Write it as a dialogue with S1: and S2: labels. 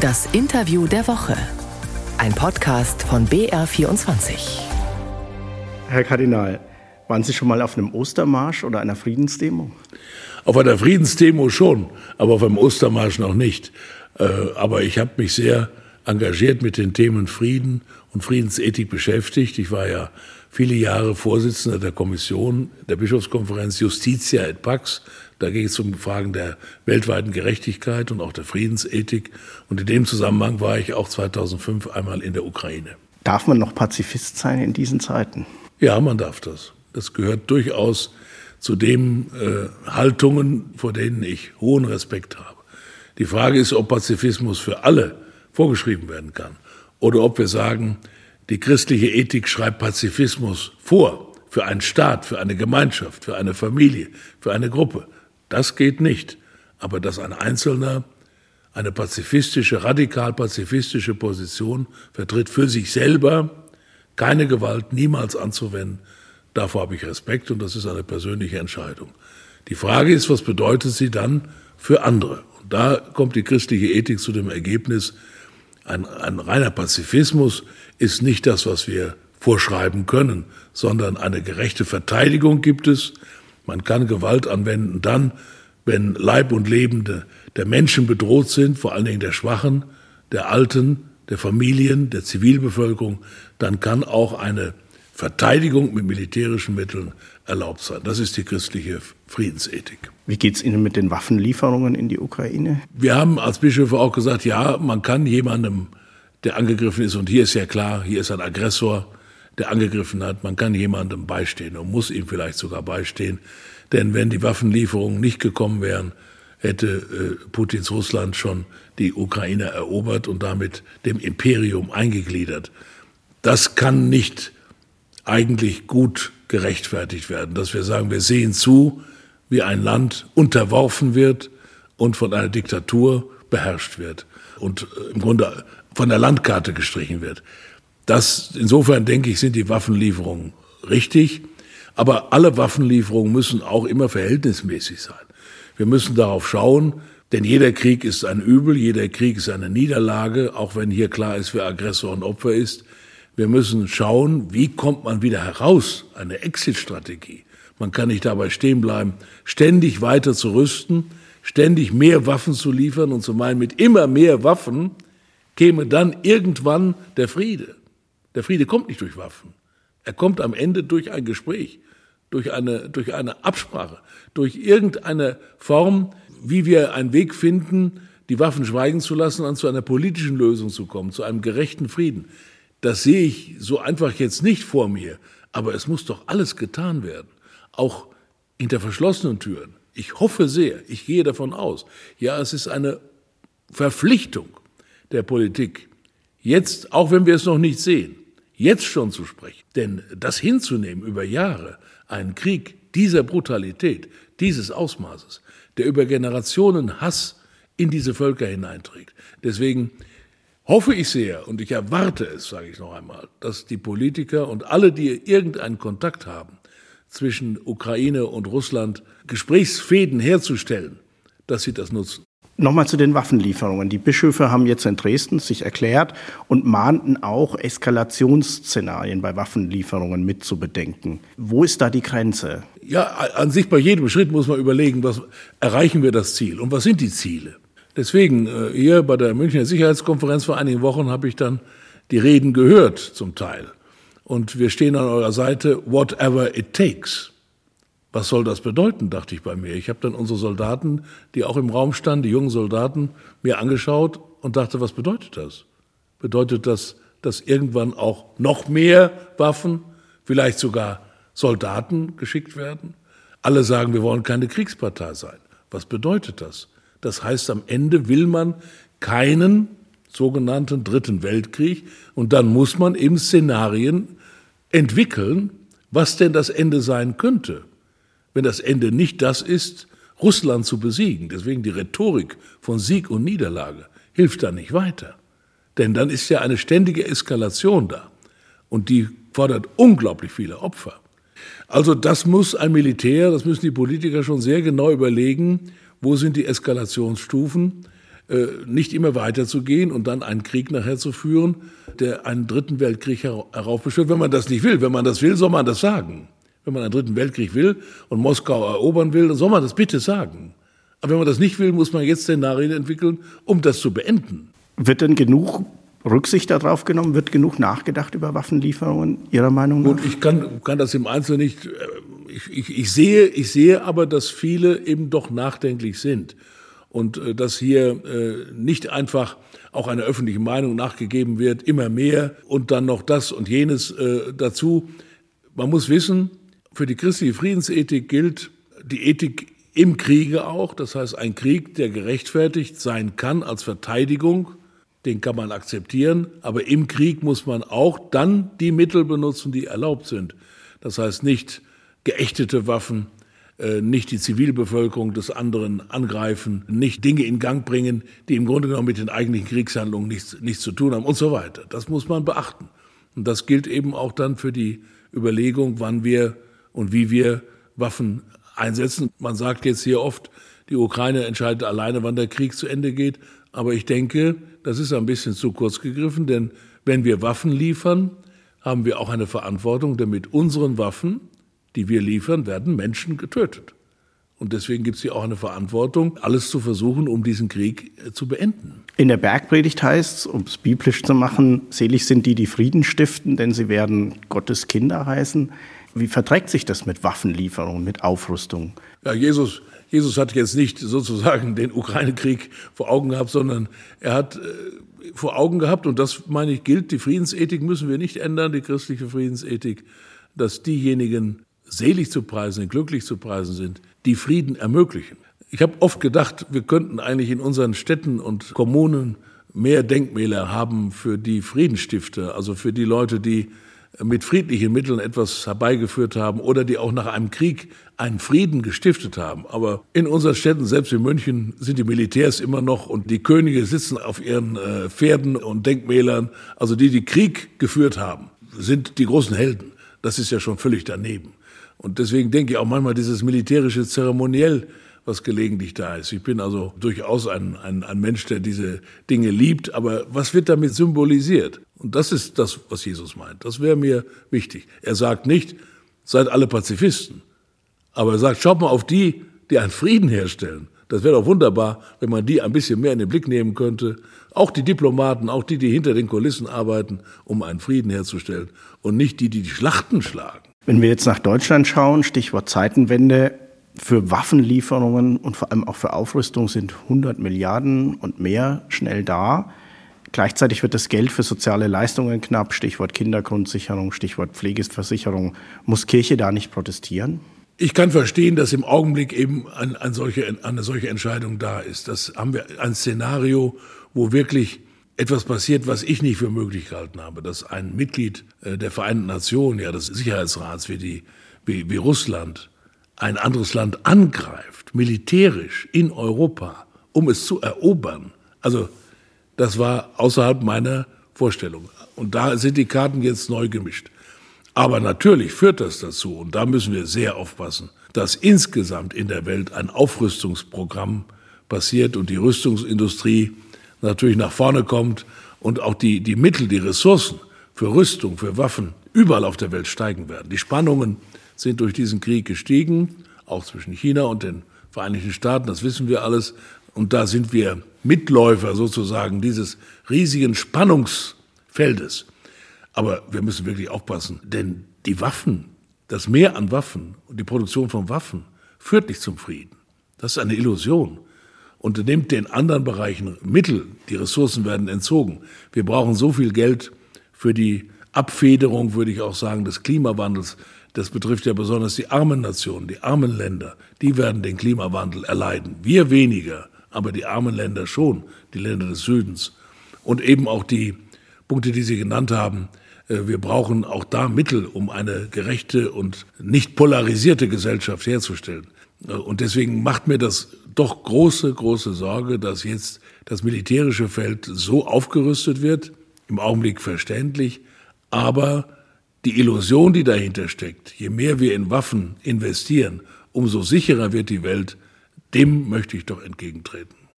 S1: Das Interview der Woche. Ein Podcast von BR24.
S2: Herr Kardinal, waren Sie schon mal auf einem Ostermarsch oder einer Friedensdemo?
S3: Auf einer Friedensdemo schon, aber auf einem Ostermarsch noch nicht. Äh, aber ich habe mich sehr engagiert mit den Themen Frieden und Friedensethik beschäftigt. Ich war ja viele Jahre Vorsitzender der Kommission der Bischofskonferenz Justitia et Pax. Da ging es um Fragen der weltweiten Gerechtigkeit und auch der Friedensethik. Und in dem Zusammenhang war ich auch 2005 einmal in der Ukraine.
S2: Darf man noch Pazifist sein in diesen Zeiten?
S3: Ja, man darf das. Das gehört durchaus zu den äh, Haltungen, vor denen ich hohen Respekt habe. Die Frage ist, ob Pazifismus für alle vorgeschrieben werden kann oder ob wir sagen, die christliche Ethik schreibt Pazifismus vor für einen Staat, für eine Gemeinschaft, für eine Familie, für eine Gruppe. Das geht nicht. Aber dass ein Einzelner eine pazifistische, radikal pazifistische Position vertritt für sich selber, keine Gewalt niemals anzuwenden, davor habe ich Respekt und das ist eine persönliche Entscheidung. Die Frage ist, was bedeutet sie dann für andere? Und da kommt die christliche Ethik zu dem Ergebnis, ein, ein reiner Pazifismus ist nicht das, was wir vorschreiben können, sondern eine gerechte Verteidigung gibt es. Man kann Gewalt anwenden dann, wenn Leib und Leben der Menschen bedroht sind, vor allen Dingen der Schwachen, der Alten, der Familien, der Zivilbevölkerung, dann kann auch eine Verteidigung mit militärischen Mitteln erlaubt sein. Das ist die christliche Friedensethik.
S2: Wie geht es Ihnen mit den Waffenlieferungen in die Ukraine?
S3: Wir haben als Bischöfe auch gesagt, ja, man kann jemandem, der angegriffen ist, und hier ist ja klar, hier ist ein Aggressor, der angegriffen hat, man kann jemandem beistehen und muss ihm vielleicht sogar beistehen. Denn wenn die Waffenlieferungen nicht gekommen wären, hätte äh, Putins Russland schon die Ukraine erobert und damit dem Imperium eingegliedert. Das kann nicht eigentlich gut gerechtfertigt werden, dass wir sagen, wir sehen zu, wie ein Land unterworfen wird und von einer Diktatur beherrscht wird und äh, im Grunde von der Landkarte gestrichen wird. Das, insofern denke ich, sind die Waffenlieferungen richtig. Aber alle Waffenlieferungen müssen auch immer verhältnismäßig sein. Wir müssen darauf schauen, denn jeder Krieg ist ein Übel, jeder Krieg ist eine Niederlage, auch wenn hier klar ist, wer Aggressor und Opfer ist. Wir müssen schauen, wie kommt man wieder heraus, eine Exit-Strategie. Man kann nicht dabei stehen bleiben, ständig weiter zu rüsten, ständig mehr Waffen zu liefern und zu meinen, mit immer mehr Waffen käme dann irgendwann der Friede. Der Friede kommt nicht durch Waffen. Er kommt am Ende durch ein Gespräch, durch eine, durch eine Absprache, durch irgendeine Form, wie wir einen Weg finden, die Waffen schweigen zu lassen und zu einer politischen Lösung zu kommen, zu einem gerechten Frieden. Das sehe ich so einfach jetzt nicht vor mir, aber es muss doch alles getan werden auch hinter verschlossenen Türen. Ich hoffe sehr, ich gehe davon aus, ja, es ist eine Verpflichtung der Politik, jetzt, auch wenn wir es noch nicht sehen, jetzt schon zu sprechen. Denn das hinzunehmen über Jahre, einen Krieg dieser Brutalität, dieses Ausmaßes, der über Generationen Hass in diese Völker hineinträgt. Deswegen hoffe ich sehr und ich erwarte es, sage ich noch einmal, dass die Politiker und alle, die irgendeinen Kontakt haben, zwischen Ukraine und Russland Gesprächsfäden herzustellen, dass sie das nutzen.
S2: Nochmal zu den Waffenlieferungen. Die Bischöfe haben jetzt in Dresden sich erklärt und mahnten auch, Eskalationsszenarien bei Waffenlieferungen mitzubedenken. Wo ist da die Grenze?
S3: Ja, an sich bei jedem Schritt muss man überlegen, was erreichen wir das Ziel und was sind die Ziele. Deswegen, äh, hier bei der Münchner Sicherheitskonferenz vor einigen Wochen habe ich dann die Reden gehört zum Teil und wir stehen an eurer Seite, whatever it takes. Was soll das bedeuten, dachte ich bei mir. Ich habe dann unsere Soldaten, die auch im Raum standen, die jungen Soldaten, mir angeschaut und dachte, was bedeutet das? Bedeutet das, dass irgendwann auch noch mehr Waffen, vielleicht sogar Soldaten geschickt werden? Alle sagen, wir wollen keine Kriegspartei sein. Was bedeutet das? Das heißt, am Ende will man keinen sogenannten Dritten Weltkrieg und dann muss man eben Szenarien entwickeln, was denn das Ende sein könnte, wenn das Ende nicht das ist, Russland zu besiegen. Deswegen die Rhetorik von Sieg und Niederlage hilft da nicht weiter. Denn dann ist ja eine ständige Eskalation da. Und die fordert unglaublich viele Opfer. Also das muss ein Militär, das müssen die Politiker schon sehr genau überlegen, wo sind die Eskalationsstufen. äh, nicht immer weiterzugehen und dann einen Krieg nachher zu führen, der einen dritten Weltkrieg heraufbeschwört. Wenn man das nicht will, wenn man das will, soll man das sagen. Wenn man einen dritten Weltkrieg will und Moskau erobern will, dann soll man das bitte sagen. Aber wenn man das nicht will, muss man jetzt Szenarien entwickeln, um das zu beenden.
S2: Wird denn genug Rücksicht darauf genommen? Wird genug nachgedacht über Waffenlieferungen Ihrer Meinung nach?
S3: Gut, ich kann, kann das im Einzelnen nicht. Ich, ich, ich, sehe, ich sehe aber, dass viele eben doch nachdenklich sind und äh, dass hier äh, nicht einfach auch eine öffentliche Meinung nachgegeben wird, immer mehr und dann noch das und jenes äh, dazu. Man muss wissen, für die christliche Friedensethik gilt die Ethik im Kriege auch, das heißt ein Krieg, der gerechtfertigt sein kann als Verteidigung den kann man akzeptieren, aber im Krieg muss man auch dann die Mittel benutzen, die erlaubt sind. Das heißt nicht geächtete Waffen, äh, nicht die Zivilbevölkerung des anderen angreifen, nicht Dinge in Gang bringen, die im Grunde genommen mit den eigentlichen Kriegshandlungen nichts, nichts zu tun haben und so weiter. Das muss man beachten. Und das gilt eben auch dann für die Überlegung, wann wir und wie wir Waffen einsetzen. Man sagt jetzt hier oft, die Ukraine entscheidet alleine, wann der Krieg zu Ende geht. Aber ich denke, das ist ein bisschen zu kurz gegriffen, denn wenn wir Waffen liefern, haben wir auch eine Verantwortung, denn mit unseren Waffen, die wir liefern, werden Menschen getötet. Und deswegen gibt es hier auch eine Verantwortung, alles zu versuchen, um diesen Krieg äh, zu beenden.
S2: In der Bergpredigt heißt es, um es biblisch zu machen, selig sind die, die Frieden stiften, denn sie werden Gottes Kinder heißen. Wie verträgt sich das mit Waffenlieferungen, mit Aufrüstung?
S3: Ja, Jesus Jesus hat jetzt nicht sozusagen den Ukraine-Krieg vor Augen gehabt, sondern er hat äh, vor Augen gehabt, und das meine ich gilt, die Friedensethik müssen wir nicht ändern, die christliche Friedensethik, dass diejenigen selig zu preisen, glücklich zu preisen sind, die Frieden ermöglichen. Ich habe oft gedacht, wir könnten eigentlich in unseren Städten und Kommunen mehr Denkmäler haben für die Friedensstifter, also für die Leute, die mit friedlichen Mitteln etwas herbeigeführt haben oder die auch nach einem Krieg einen Frieden gestiftet haben. Aber in unseren Städten, selbst in München, sind die Militärs immer noch und die Könige sitzen auf ihren äh, Pferden und Denkmälern. Also die, die Krieg geführt haben, sind die großen Helden. Das ist ja schon völlig daneben. Und deswegen denke ich auch manchmal dieses militärische Zeremoniell, was gelegentlich da ist. Ich bin also durchaus ein, ein, ein Mensch, der diese Dinge liebt, aber was wird damit symbolisiert? Und das ist das, was Jesus meint. Das wäre mir wichtig. Er sagt nicht, seid alle Pazifisten, aber er sagt, schaut mal auf die, die einen Frieden herstellen. Das wäre doch wunderbar, wenn man die ein bisschen mehr in den Blick nehmen könnte. Auch die Diplomaten, auch die, die hinter den Kulissen arbeiten, um einen Frieden herzustellen und nicht die, die die Schlachten schlagen.
S2: Wenn wir jetzt nach Deutschland schauen, Stichwort Zeitenwende, für Waffenlieferungen und vor allem auch für Aufrüstung sind 100 Milliarden und mehr schnell da. Gleichzeitig wird das Geld für soziale Leistungen knapp, Stichwort Kindergrundsicherung, Stichwort Pflegeversicherung. Muss Kirche da nicht protestieren?
S3: Ich kann verstehen, dass im Augenblick eben ein, ein solche, eine solche Entscheidung da ist. Das haben wir ein Szenario, wo wirklich etwas passiert, was ich nicht für möglich gehalten habe, dass ein Mitglied äh, der Vereinten Nationen, ja des Sicherheitsrats wie, die, wie, wie Russland, ein anderes Land angreift, militärisch in Europa, um es zu erobern. Also das war außerhalb meiner Vorstellung. Und da sind die Karten jetzt neu gemischt. Aber natürlich führt das dazu, und da müssen wir sehr aufpassen, dass insgesamt in der Welt ein Aufrüstungsprogramm passiert und die Rüstungsindustrie natürlich nach vorne kommt und auch die, die Mittel, die Ressourcen für Rüstung, für Waffen überall auf der Welt steigen werden. Die Spannungen sind durch diesen Krieg gestiegen, auch zwischen China und den Vereinigten Staaten, das wissen wir alles. Und da sind wir Mitläufer sozusagen dieses riesigen Spannungsfeldes. Aber wir müssen wirklich aufpassen, denn die Waffen, das Mehr an Waffen und die Produktion von Waffen führt nicht zum Frieden. Das ist eine Illusion und nimmt den anderen Bereichen Mittel, die Ressourcen werden entzogen. Wir brauchen so viel Geld für die Abfederung, würde ich auch sagen, des Klimawandels. Das betrifft ja besonders die armen Nationen, die armen Länder. Die werden den Klimawandel erleiden. Wir weniger, aber die armen Länder schon, die Länder des Südens. Und eben auch die Punkte, die Sie genannt haben. Äh, wir brauchen auch da Mittel, um eine gerechte und nicht polarisierte Gesellschaft herzustellen. Äh, und deswegen macht mir das doch große, große Sorge, dass jetzt das militärische Feld so aufgerüstet wird, im Augenblick verständlich, aber die Illusion, die dahinter steckt, je mehr wir in Waffen investieren, umso sicherer wird die Welt, dem möchte ich doch entgegentreten.